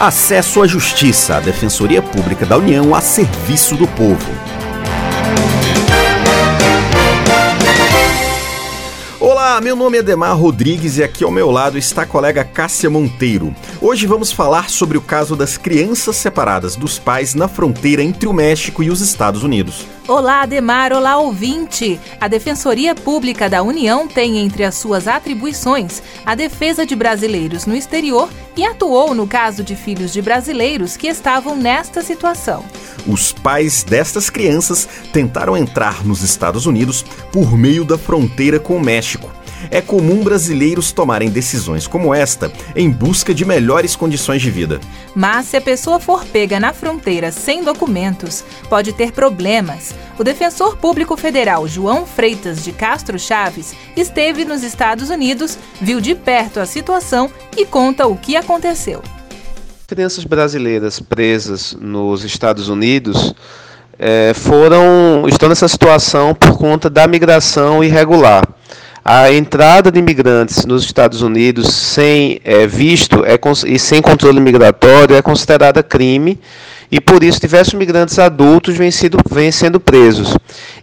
Acesso à Justiça, a Defensoria Pública da União a serviço do povo. Olá, meu nome é Demar Rodrigues e aqui ao meu lado está a colega Cássia Monteiro. Hoje vamos falar sobre o caso das crianças separadas dos pais na fronteira entre o México e os Estados Unidos. Olá, Ademar. Olá, ouvinte. A Defensoria Pública da União tem entre as suas atribuições a defesa de brasileiros no exterior e atuou no caso de filhos de brasileiros que estavam nesta situação. Os pais destas crianças tentaram entrar nos Estados Unidos por meio da fronteira com o México é comum brasileiros tomarem decisões como esta em busca de melhores condições de vida. Mas se a pessoa for pega na fronteira sem documentos, pode ter problemas. O defensor público federal João Freitas de Castro Chaves esteve nos Estados Unidos, viu de perto a situação e conta o que aconteceu. Crianças brasileiras presas nos Estados Unidos é, foram estão nessa situação por conta da migração irregular. A entrada de imigrantes nos Estados Unidos sem é, visto é, e sem controle migratório é considerada crime e por isso diversos migrantes adultos vêm, sido, vêm sendo presos.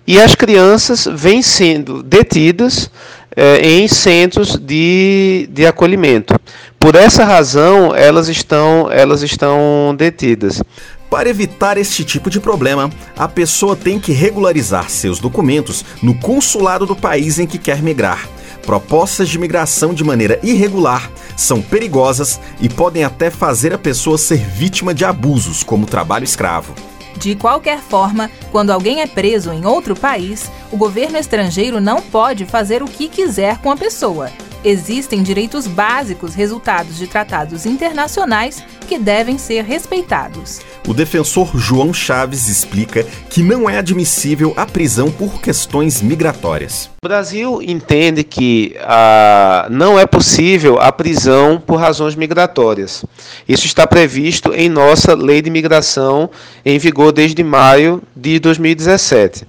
E as crianças vêm sendo detidas é, em centros de, de acolhimento. Por essa razão, elas estão, elas estão detidas. Para evitar este tipo de problema, a pessoa tem que regularizar seus documentos no consulado do país em que quer migrar. Propostas de migração de maneira irregular são perigosas e podem até fazer a pessoa ser vítima de abusos, como trabalho escravo. De qualquer forma, quando alguém é preso em outro país, o governo estrangeiro não pode fazer o que quiser com a pessoa. Existem direitos básicos resultados de tratados internacionais que devem ser respeitados. O defensor João Chaves explica que não é admissível a prisão por questões migratórias. O Brasil entende que ah, não é possível a prisão por razões migratórias. Isso está previsto em nossa lei de imigração em vigor desde maio de 2017.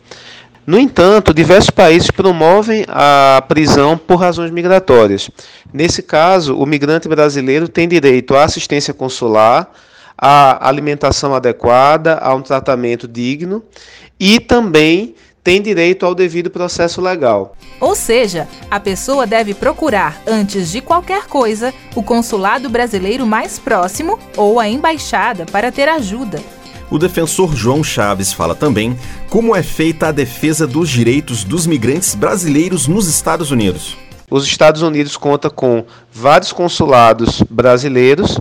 No entanto, diversos países promovem a prisão por razões migratórias. Nesse caso, o migrante brasileiro tem direito à assistência consular, à alimentação adequada, a um tratamento digno e também tem direito ao devido processo legal. Ou seja, a pessoa deve procurar, antes de qualquer coisa, o consulado brasileiro mais próximo ou a embaixada para ter ajuda. O defensor João Chaves fala também como é feita a defesa dos direitos dos migrantes brasileiros nos Estados Unidos. Os Estados Unidos conta com vários consulados brasileiros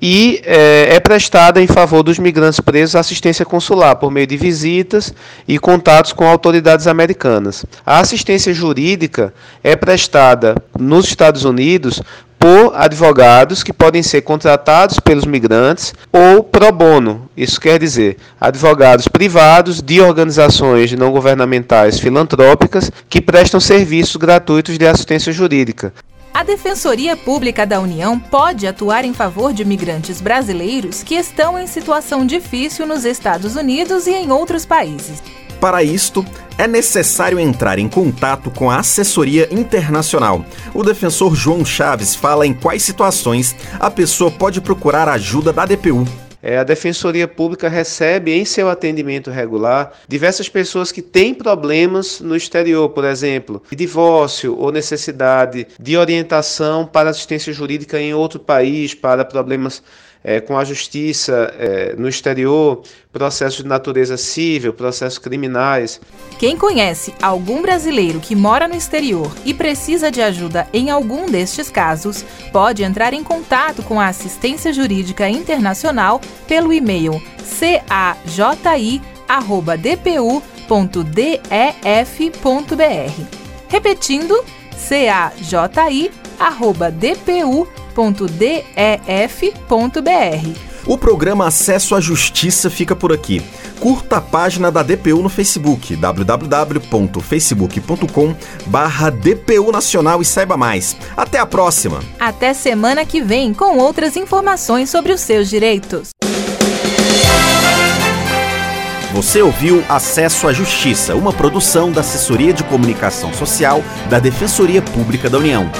e é, é, prestada em favor dos migrantes presos assistência consular por meio de visitas e contatos com autoridades americanas. A assistência jurídica é prestada nos Estados Unidos por advogados que podem ser contratados pelos migrantes ou pro bono. Isso quer dizer, advogados privados de organizações não governamentais filantrópicas que prestam serviços gratuitos de assistência jurídica. A Defensoria Pública da União pode atuar em favor de migrantes brasileiros que estão em situação difícil nos Estados Unidos e em outros países. Para isto, é necessário entrar em contato com a assessoria internacional. O defensor João Chaves fala em quais situações a pessoa pode procurar ajuda da DPU. É, a Defensoria Pública recebe em seu atendimento regular diversas pessoas que têm problemas no exterior, por exemplo, de divórcio ou necessidade de orientação para assistência jurídica em outro país, para problemas é, com a justiça é, no exterior, processos de natureza civil, processos criminais. Quem conhece algum brasileiro que mora no exterior e precisa de ajuda em algum destes casos, pode entrar em contato com a Assistência Jurídica Internacional pelo e-mail caji@dpu.def.br. Repetindo, caji@dpu.def.br www.def.br. O programa Acesso à Justiça fica por aqui. Curta a página da DPU no Facebook, www.facebook.com DPU Nacional e saiba mais. Até a próxima! Até semana que vem com outras informações sobre os seus direitos. Você ouviu Acesso à Justiça, uma produção da Assessoria de Comunicação Social da Defensoria Pública da União.